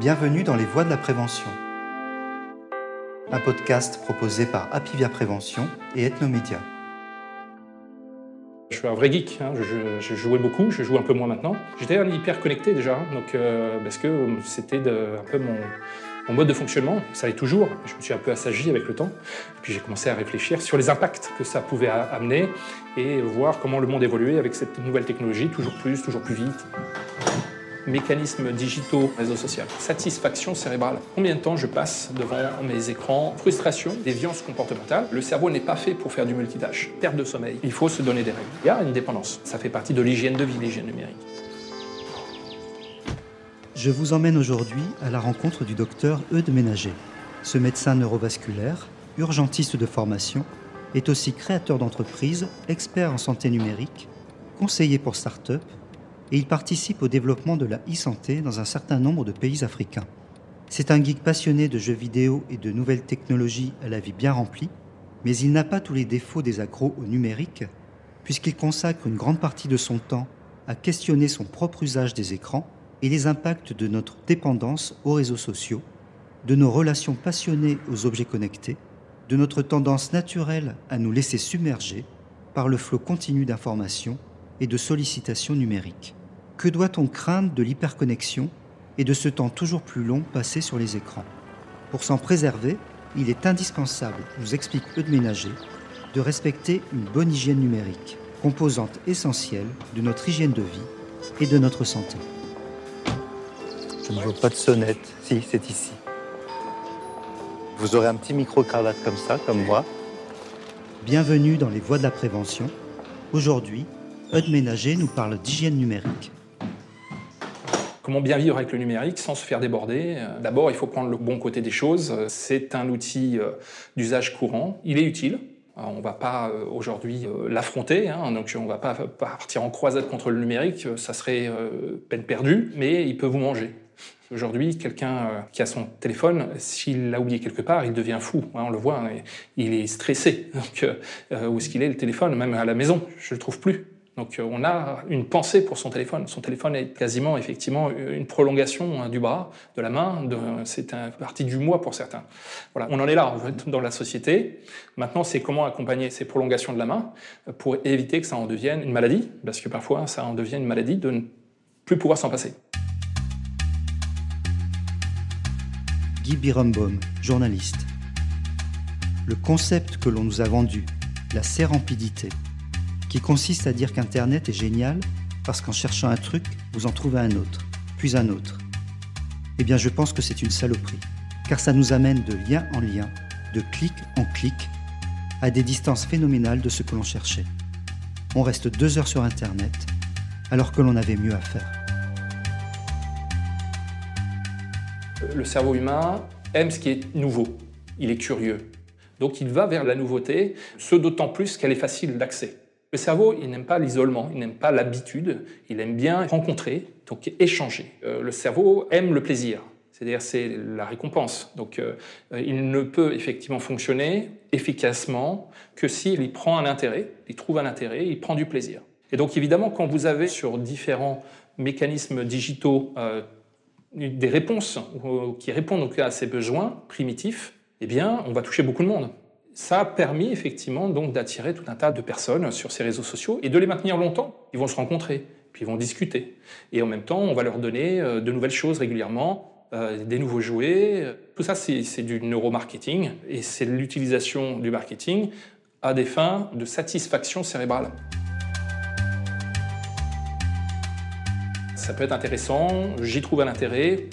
Bienvenue dans Les Voies de la Prévention, un podcast proposé par Apivia Prévention et Ethnomédia. Je suis un vrai geek, hein. je, jouais beaucoup, je joue un peu moins maintenant. J'étais hyper connecté déjà, donc, euh, parce que c'était un peu mon, mon, mode de fonctionnement, ça l'est toujours. Je me suis un peu assagi avec le temps, et puis j'ai commencé à réfléchir sur les impacts que ça pouvait amener et voir comment le monde évoluait avec cette nouvelle technologie, toujours plus, toujours plus vite mécanismes digitaux, réseau social, satisfaction cérébrale. Combien de temps je passe devant mes écrans? Frustration, déviance comportementale. Le cerveau n'est pas fait pour faire du multitâche. Perte de sommeil. Il faut se donner des règles. Il y a une dépendance. Ça fait partie de l'hygiène de vie, l'hygiène numérique. Je vous emmène aujourd'hui à la rencontre du docteur Eudes Ménager. Ce médecin neurovasculaire, urgentiste de formation, est aussi créateur d'entreprise, expert en santé numérique, conseiller pour start-up et il participe au développement de la e-santé dans un certain nombre de pays africains. C'est un geek passionné de jeux vidéo et de nouvelles technologies à la vie bien remplie, mais il n'a pas tous les défauts des accros au numérique, puisqu'il consacre une grande partie de son temps à questionner son propre usage des écrans et les impacts de notre dépendance aux réseaux sociaux, de nos relations passionnées aux objets connectés, de notre tendance naturelle à nous laisser submerger par le flot continu d'informations et de sollicitations numériques. Que doit-on craindre de l'hyperconnexion et de ce temps toujours plus long passé sur les écrans? Pour s'en préserver, il est indispensable, nous explique Eudes Ménager, de respecter une bonne hygiène numérique, composante essentielle de notre hygiène de vie et de notre santé. Je ne vois pas de sonnette. Si, c'est ici. Vous aurez un petit micro-cravate comme ça, comme moi. Bienvenue dans les voies de la prévention. Aujourd'hui, Eudes Ménager nous parle d'hygiène numérique. Comment bien vivre avec le numérique sans se faire déborder euh, D'abord, il faut prendre le bon côté des choses. C'est un outil euh, d'usage courant. Il est utile. On ne va pas euh, aujourd'hui l'affronter, hein, donc on ne va pas partir en croisade contre le numérique, ça serait peine perdue, mais il peut vous manger. Aujourd'hui, quelqu'un qui a son téléphone, s'il l'a oublié quelque part, il devient fou. Hein, on le voit, hein, il est stressé. Où est-ce qu'il est le téléphone Même à la maison, je ne le trouve plus. Donc euh, on a une pensée pour son téléphone. Son téléphone est quasiment effectivement une prolongation hein, du bras, de la main. C'est une partie du moi pour certains. Voilà, on en est là dans la société. Maintenant, c'est comment accompagner ces prolongations de la main pour éviter que ça en devienne une maladie, parce que parfois ça en devient une maladie de ne plus pouvoir s'en passer. Guy Birumbaum, journaliste. Le concept que l'on nous a vendu, la sérampidité, qui consiste à dire qu'Internet est génial parce qu'en cherchant un truc, vous en trouvez un autre, puis un autre. Eh bien, je pense que c'est une saloperie, car ça nous amène de lien en lien, de clic en clic, à des distances phénoménales de ce que l'on cherchait. On reste deux heures sur Internet, alors que l'on avait mieux à faire. Le cerveau humain aime ce qui est nouveau, il est curieux. Donc il va vers la nouveauté, ce d'autant plus qu'elle est facile d'accès. Le cerveau, il n'aime pas l'isolement, il n'aime pas l'habitude, il aime bien rencontrer, donc échanger. Euh, le cerveau aime le plaisir, c'est-à-dire c'est la récompense. Donc euh, il ne peut effectivement fonctionner efficacement que s'il y prend un intérêt, il trouve un intérêt, il prend du plaisir. Et donc évidemment, quand vous avez sur différents mécanismes digitaux euh, des réponses qui répondent à ces besoins primitifs, eh bien, on va toucher beaucoup de monde ça a permis effectivement donc d'attirer tout un tas de personnes sur ces réseaux sociaux et de les maintenir longtemps. Ils vont se rencontrer, puis ils vont discuter. Et en même temps, on va leur donner euh, de nouvelles choses régulièrement, euh, des nouveaux jouets. Tout ça, c'est du neuromarketing et c'est l'utilisation du marketing à des fins de satisfaction cérébrale. Ça peut être intéressant, j'y trouve un intérêt,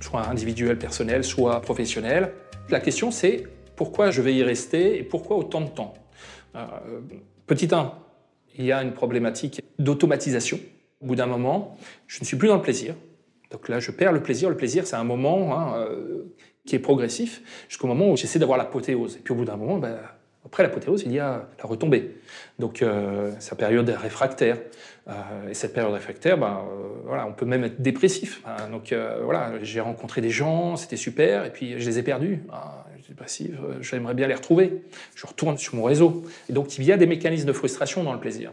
soit individuel, personnel, soit professionnel. La question, c'est pourquoi je vais y rester et pourquoi autant de temps euh, Petit 1, il y a une problématique d'automatisation. Au bout d'un moment, je ne suis plus dans le plaisir. Donc là, je perds le plaisir. Le plaisir, c'est un moment hein, euh, qui est progressif jusqu'au moment où j'essaie d'avoir l'apothéose. Et puis au bout d'un moment, ben, après l'apothéose, il y a la retombée. Donc, euh, sa période réfractaire. Euh, et cette période réfractaire, ben, euh, voilà, on peut même être dépressif. Hein. donc, voilà, j'ai rencontré des gens, c'était super, et puis je les ai perdus. Ah, dépressif, j'aimerais bien les retrouver. Je retourne sur mon réseau. Et donc, il y a des mécanismes de frustration dans le plaisir.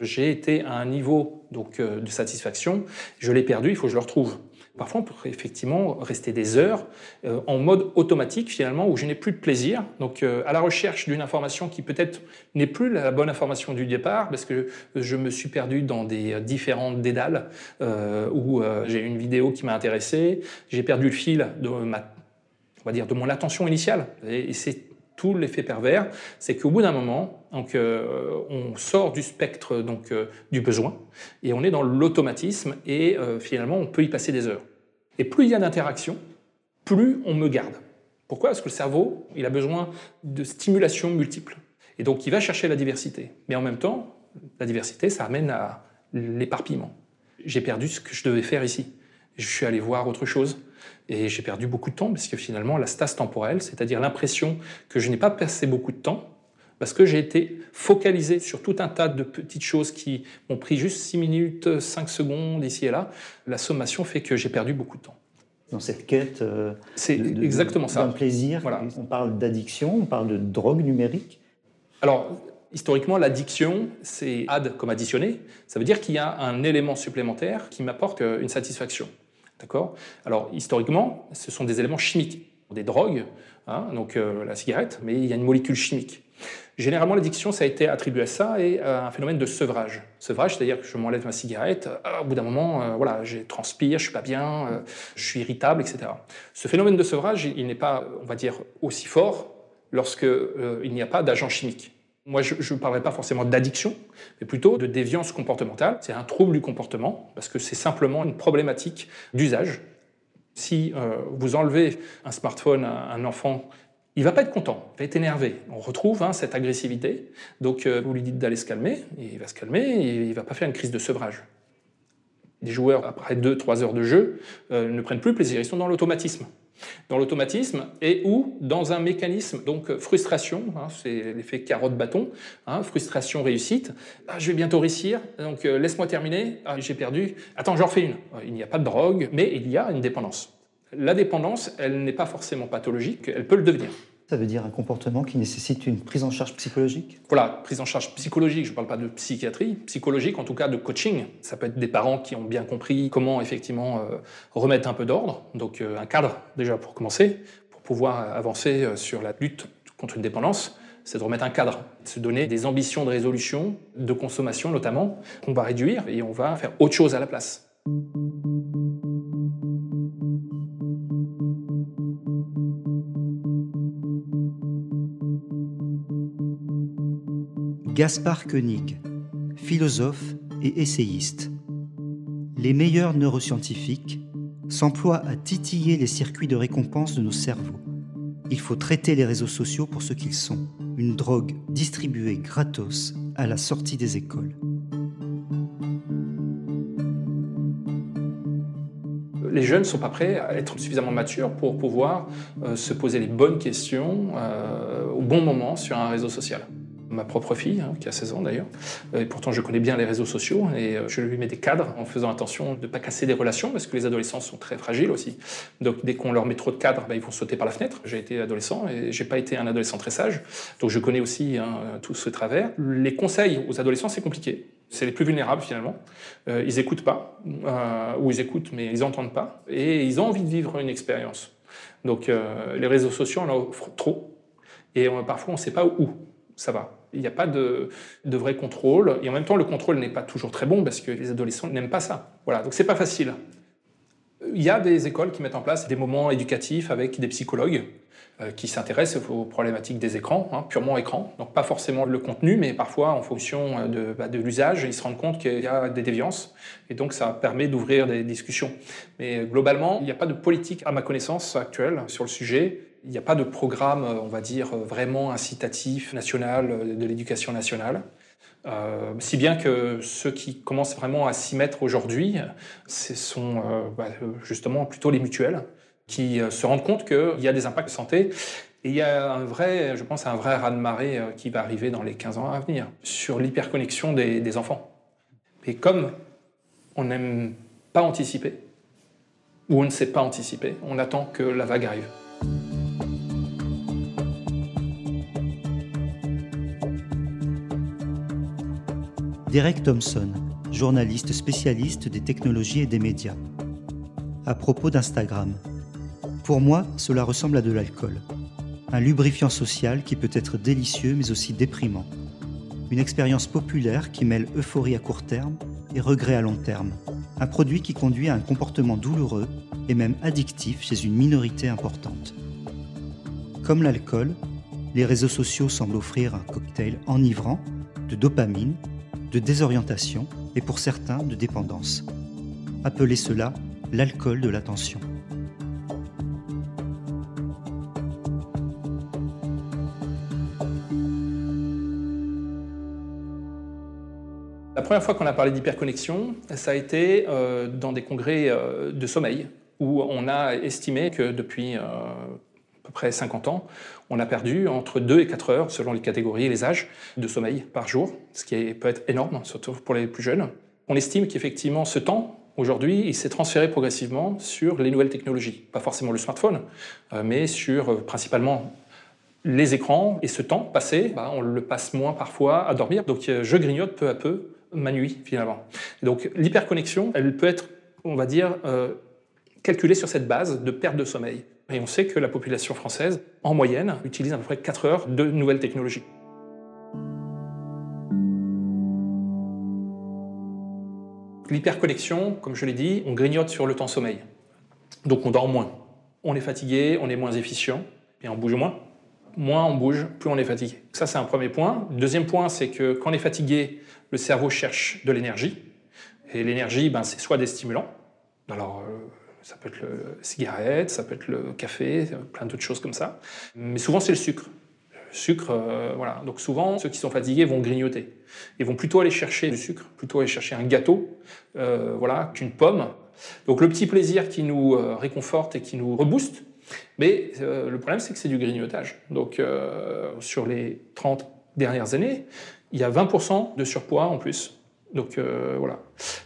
J'ai été à un niveau donc, de satisfaction, je l'ai perdu, il faut que je le retrouve. Parfois, on peut effectivement rester des heures euh, en mode automatique, finalement, où je n'ai plus de plaisir. Donc, euh, à la recherche d'une information qui peut-être n'est plus la bonne information du départ, parce que je me suis perdu dans des différentes dédales, euh, où j'ai une vidéo qui m'a intéressé, j'ai perdu le fil de ma, on va dire, de mon attention initiale. Et, c'est tout l'effet pervers, c'est qu'au bout d'un moment, donc, on sort du spectre donc, du besoin et on est dans l'automatisme et finalement on peut y passer des heures. Et plus il y a d'interactions, plus on me garde. Pourquoi? Parce que le cerveau, il a besoin de stimulation multiples. Et donc, il va chercher la diversité. Mais en même temps, la diversité, ça amène à l'éparpillement. J'ai perdu ce que je devais faire ici. Je suis allé voir autre chose. Et j'ai perdu beaucoup de temps, parce que finalement, la stase temporelle, c'est-à-dire l'impression que je n'ai pas passé beaucoup de temps, parce que j'ai été focalisé sur tout un tas de petites choses qui m'ont pris juste 6 minutes, 5 secondes ici et là. La sommation fait que j'ai perdu beaucoup de temps. Dans cette quête euh, c'est exactement ça. d'un plaisir, on parle d'addiction, on parle de drogue numérique. Alors, historiquement, l'addiction, c'est add comme additionner. Ça veut dire qu'il y a un élément supplémentaire qui m'apporte euh, une satisfaction. D'accord? Alors, historiquement, ce sont des éléments chimiques, des drogues, hein, donc euh, la cigarette, mais il y a une molécule chimique. Généralement, l'addiction, ça a été attribué à ça et à un phénomène de sevrage. Sevrage, c'est-à-dire que je m'enlève ma cigarette, euh, au bout d'un moment, euh, voilà, je transpire, je suis pas bien, euh, je suis irritable, etc. Ce phénomène de sevrage, il, n'est pas, on va dire, aussi fort lorsque il n'y a pas d'agent chimique. Moi, je ne parlerai pas forcément d'addiction, mais plutôt de déviance comportementale. C'est un trouble du comportement, parce que c'est simplement une problématique d'usage. Si vous enlevez un smartphone à un enfant il va pas être content, il va être énervé. On retrouve hein, cette agressivité. Donc euh, vous lui dites d'aller se calmer, il va se calmer, et il va pas faire une crise de sevrage. Les joueurs, après 2-3 heures de jeu, euh, ne prennent plus plaisir, ils sont dans l'automatisme. Dans l'automatisme et ou dans un mécanisme, donc euh, frustration, hein, c'est l'effet carotte-bâton, hein, frustration réussite. Ah, je vais bientôt réussir, donc laisse-moi terminer, ah, j'ai perdu, attends, j'en refais une. Il n'y a pas de drogue, mais il y a une dépendance. La dépendance, elle n'est pas forcément pathologique, elle peut le devenir. Ça veut dire un comportement qui nécessite une prise en charge psychologique? Voilà, prise en charge psychologique, je ne parle pas de psychiatrie, psychologique en tout cas de coaching. Ça peut être des parents qui ont bien compris comment effectivement euh, remettre un peu d'ordre, donc euh, un cadre déjà pour commencer, pour pouvoir avancer euh, sur la lutte contre une dépendance, c'est de remettre un cadre, de se donner des ambitions de résolution, de consommation notamment, qu'on va réduire et on va faire autre chose à la place. Gaspard Koenig, philosophe et essayiste. Les meilleurs neuroscientifiques s'emploient à titiller les circuits de récompense de nos cerveaux. Il faut traiter les réseaux sociaux pour ce qu'ils sont, une drogue distribuée gratos à la sortie des écoles. les jeunes ne sont pas prêts à être suffisamment matures pour pouvoir euh, se poser les bonnes questions euh, au bon moment sur un réseau social ma propre fille, hein, qui a 16 ans d'ailleurs. Et pourtant, je connais bien les réseaux sociaux et euh, je lui mets des cadres en faisant attention de ne pas casser des relations parce que les adolescents sont très fragiles aussi. Donc, dès qu'on leur met trop de cadres, bah, ils vont sauter par la fenêtre. J'ai été adolescent et j'ai pas été un adolescent très sage. Donc, je connais aussi hein, tout ce travers. Les conseils aux adolescents, c'est compliqué. C'est les plus vulnérables finalement. Euh, ils écoutent pas, euh, ou ils écoutent mais ils n'entendent pas, et ils ont envie de vivre une expérience. Donc les réseaux sociaux en offrent trop, et parfois on ne sait pas où ça va. Il n'y a pas de, vrai contrôle. Et en même temps, le contrôle n'est pas toujours très bon parce que les adolescents n'aiment pas ça. Voilà, donc c'est pas facile. Il y a des écoles qui mettent en place des moments éducatifs avec des psychologues euh, qui s'intéressent aux problématiques des écrans, hein, purement écran. Donc pas forcément le contenu, mais parfois en fonction euh, de, bah, de l'usage, ils se rendent compte qu'il y a des déviances. Et donc ça permet d'ouvrir des discussions. Mais globalement, il n'y a pas de politique, à ma connaissance actuelle, sur le sujet. Il n'y a pas de programme, euh, on va dire, euh, vraiment incitatif national euh, de l'éducation nationale. si bien que ceux qui commencent vraiment à s'y mettre aujourd'hui, ce sont bah, justement plutôt les mutuelles qui se rendent compte qu'il y a des impacts de santé. Et il y a un vrai, je pense, un vrai raz-de-marée qui va arriver dans les 15 ans à venir sur l'hyperconnexion des, des enfants. Et comme on n'aime pas anticiper, ou on ne sait pas anticiper, on attend que la vague arrive. Derek Thompson, journaliste spécialiste des technologies et des médias. à propos d'Instagram. Pour moi, cela ressemble à de l'alcool. Un lubrifiant social qui peut être délicieux mais aussi déprimant. Une expérience populaire qui mêle euphorie à court terme et regret à long terme. Un produit qui conduit à un comportement douloureux et même addictif chez une minorité importante. Comme l'alcool, les réseaux sociaux semblent offrir un cocktail enivrant de dopamine, de désorientation et pour certains de dépendance. Appelez cela l'alcool de l'attention. La première fois qu'on a parlé d'hyperconnexion, ça a été euh, dans des congrès euh, de sommeil, où on a estimé que depuis euh, à peu près 50 ans, on a perdu entre 2 et 4 heures, selon les catégories et les âges, de sommeil par jour, ce qui peut être énorme, surtout pour les plus jeunes. On estime qu'effectivement, ce temps, aujourd'hui, il s'est transféré progressivement sur les nouvelles technologies. Pas forcément le smartphone, mais sur principalement les écrans. Et ce temps passé, bah, on le passe moins parfois à dormir. Donc je grignote peu à peu ma nuit finalement. donc l'hyperconnexion, elle peut être, on va dire, euh, calculée sur cette base de perte de sommeil. Et on sait que la population française, en moyenne, utilise à peu près 4 heures de nouvelles technologies. L'hyperconnexion, comme je l'ai dit, on grignote sur le temps sommeil. Donc on dort moins. On est fatigué, on est moins efficient et on bouge moins. Moins on bouge, plus on est fatigué. Ça, c'est un premier point. Deuxième point, c'est que quand on est fatigué, le cerveau cherche de l'énergie. Et l'énergie, ben, c'est soit des stimulants, alors euh, ça peut être le cigarette, ça peut être le café, plein d'autres choses comme ça, mais souvent c'est le sucre. Sucre, euh, voilà. Donc souvent, ceux qui sont fatigués vont grignoter. Ils vont plutôt aller chercher du sucre, plutôt aller chercher un gâteau, euh, voilà, qu'une pomme. Donc le petit plaisir qui nous réconforte et qui nous rebooste, mais le problème c'est que c'est du grignotage. Donc sur les 30 dernières années, il y a 20% de surpoids en plus. Donc euh, voilà.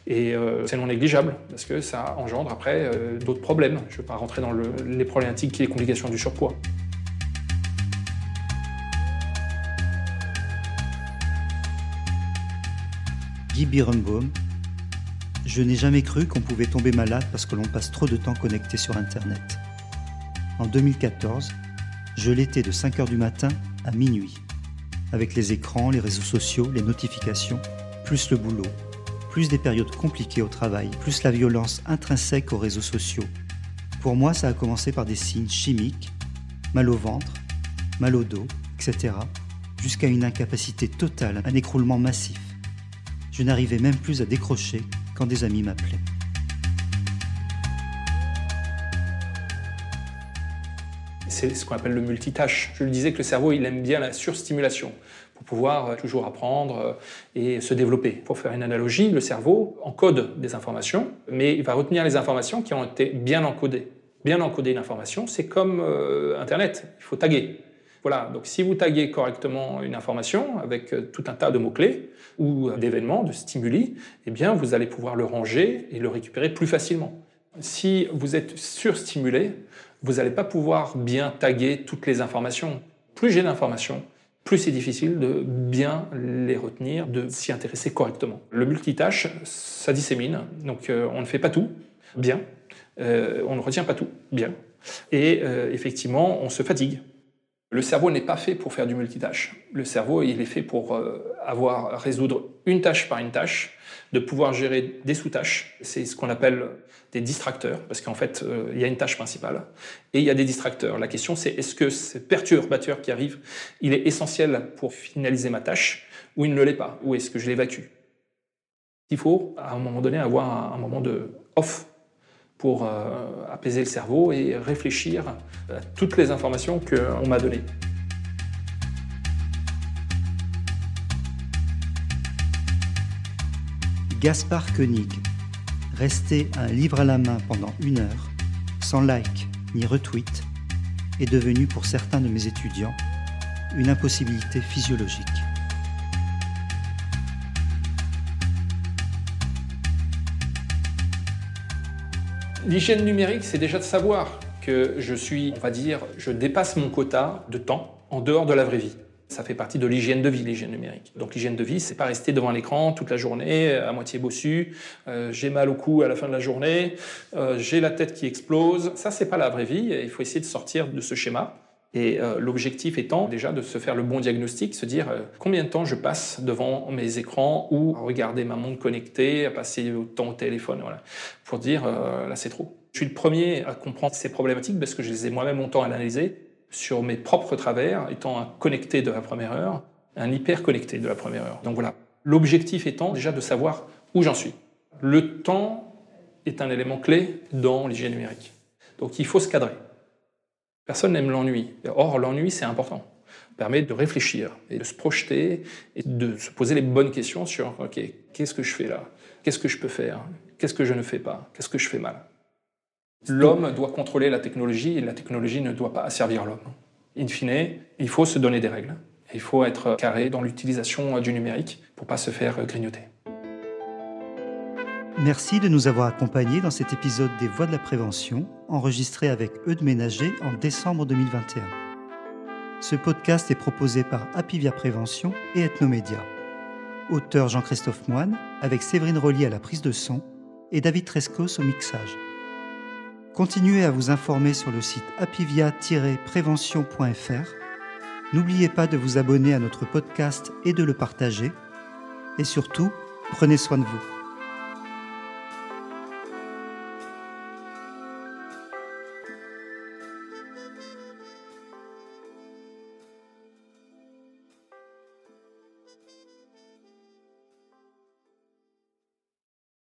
Et euh, c'est non négligeable parce que ça engendre après euh, d'autres problèmes. Je ne vais pas rentrer dans les problématiques et les complications du surpoids. Guy Birnbaum, je n'ai jamais cru qu'on pouvait tomber malade parce que l'on passe trop de temps connecté sur Internet. En 2014, je l'étais de 5h du matin à minuit avec les écrans, les réseaux sociaux, les notifications, plus le boulot, plus des périodes compliquées au travail, plus la violence intrinsèque aux réseaux sociaux. Pour moi, ça a commencé par des signes chimiques, mal au ventre, mal au dos, etc., jusqu'à une incapacité totale, un écroulement massif. Je n'arrivais même plus à décrocher quand des amis m'appelaient. c'est ce qu'on appelle le multitâche. Je lui disais que le cerveau, il aime bien la surstimulation pour pouvoir euh, toujours apprendre euh, et se développer. Pour faire une analogie, le cerveau encode des informations, mais il va retenir les informations qui ont été bien encodées. Bien encoder une information, c'est comme euh, Internet, il faut taguer. Voilà, donc si vous taguez correctement une information avec tout un tas de mots-clés ou d'événements, de stimuli, eh bien vous allez pouvoir le ranger et le récupérer plus facilement. Si vous êtes surstimulé, vous n'allez pas pouvoir bien taguer toutes les informations. Plus j'ai d'informations, plus c'est difficile de bien les retenir, de s'y intéresser correctement. Le multitâche, ça dissémine, donc euh, on ne fait pas tout bien, euh, on ne retient pas tout bien, et euh, effectivement, on se fatigue. Le cerveau n'est pas fait pour faire du multitâche. Le cerveau, il est fait pour avoir résoudre une tâche par une tâche, de pouvoir gérer des sous-tâches. C'est ce qu'on appelle des distracteurs, parce qu'en fait, euh, il y a une tâche principale et il y a des distracteurs. La question, c'est est-ce que ce perturbateur qui arrive, il est essentiel pour finaliser ma tâche ou il ne l'est pas? Ou est-ce que je l'évacue? Il faut, à un moment donné, avoir un, moment de off pour euh, apaiser le cerveau et réfléchir à toutes les informations qu'on m'a données. Gaspard Koenig Rester un livre à la main pendant une heure, sans like ni retweet, est devenu pour certains de mes étudiants une impossibilité physiologique. L'hygiène numérique, c'est déjà de savoir que je suis, on va dire, je dépasse mon quota de temps en dehors de la vraie vie. Ça fait partie de l'hygiène de vie, l'hygiène numérique. Donc l'hygiène de vie, c'est pas rester devant l'écran toute la journée, à moitié bossu, euh, j'ai mal au cou à la fin de la journée, euh, j'ai la tête qui explose. Ça, c'est pas la vraie vie. Il faut essayer de sortir de ce schéma. Et euh, l'objectif étant déjà de se faire le bon diagnostic, se dire combien de temps je passe devant mes écrans ou à regarder ma montre connectée, à passer autant au téléphone, voilà, pour dire là c'est trop. Je suis le premier à comprendre ces problématiques parce que je les ai moi-même longtemps analysées sur mes propres travers, étant un connecté de la première heure, un hyper connecté de la première heure. Donc voilà, l'objectif étant déjà de savoir où j'en suis. Le temps est un élément clé dans l'hygiène numérique. Donc il faut se cadrer. Personne n'aime l'ennui. Or, l'ennui, c'est important. Ça permet de réfléchir et de se projeter et de se poser les bonnes questions sur OK, qu'est-ce que je fais là? Qu'est-ce que je peux faire? Qu'est-ce que je ne fais pas? Qu'est-ce que je fais mal? L'homme doit contrôler la technologie et la technologie ne doit pas asservir l'homme. In fine, il faut se donner des règles. Il faut être carré dans l'utilisation du numérique pour pas se faire grignoter. Merci de nous avoir accompagnés dans cet épisode des Voix de la prévention, enregistré avec Eudes Ménager en décembre 2021. Ce podcast est proposé par Apivia Prévention et Ethnomédia. Auteur Jean-Christophe Moine, avec Séverine Rollier à la prise de son et David Trescos au mixage. Continuez à vous informer sur le site apivia-prévention.fr. N'oubliez pas de vous abonner à notre podcast et de le partager. Et surtout, prenez soin de vous.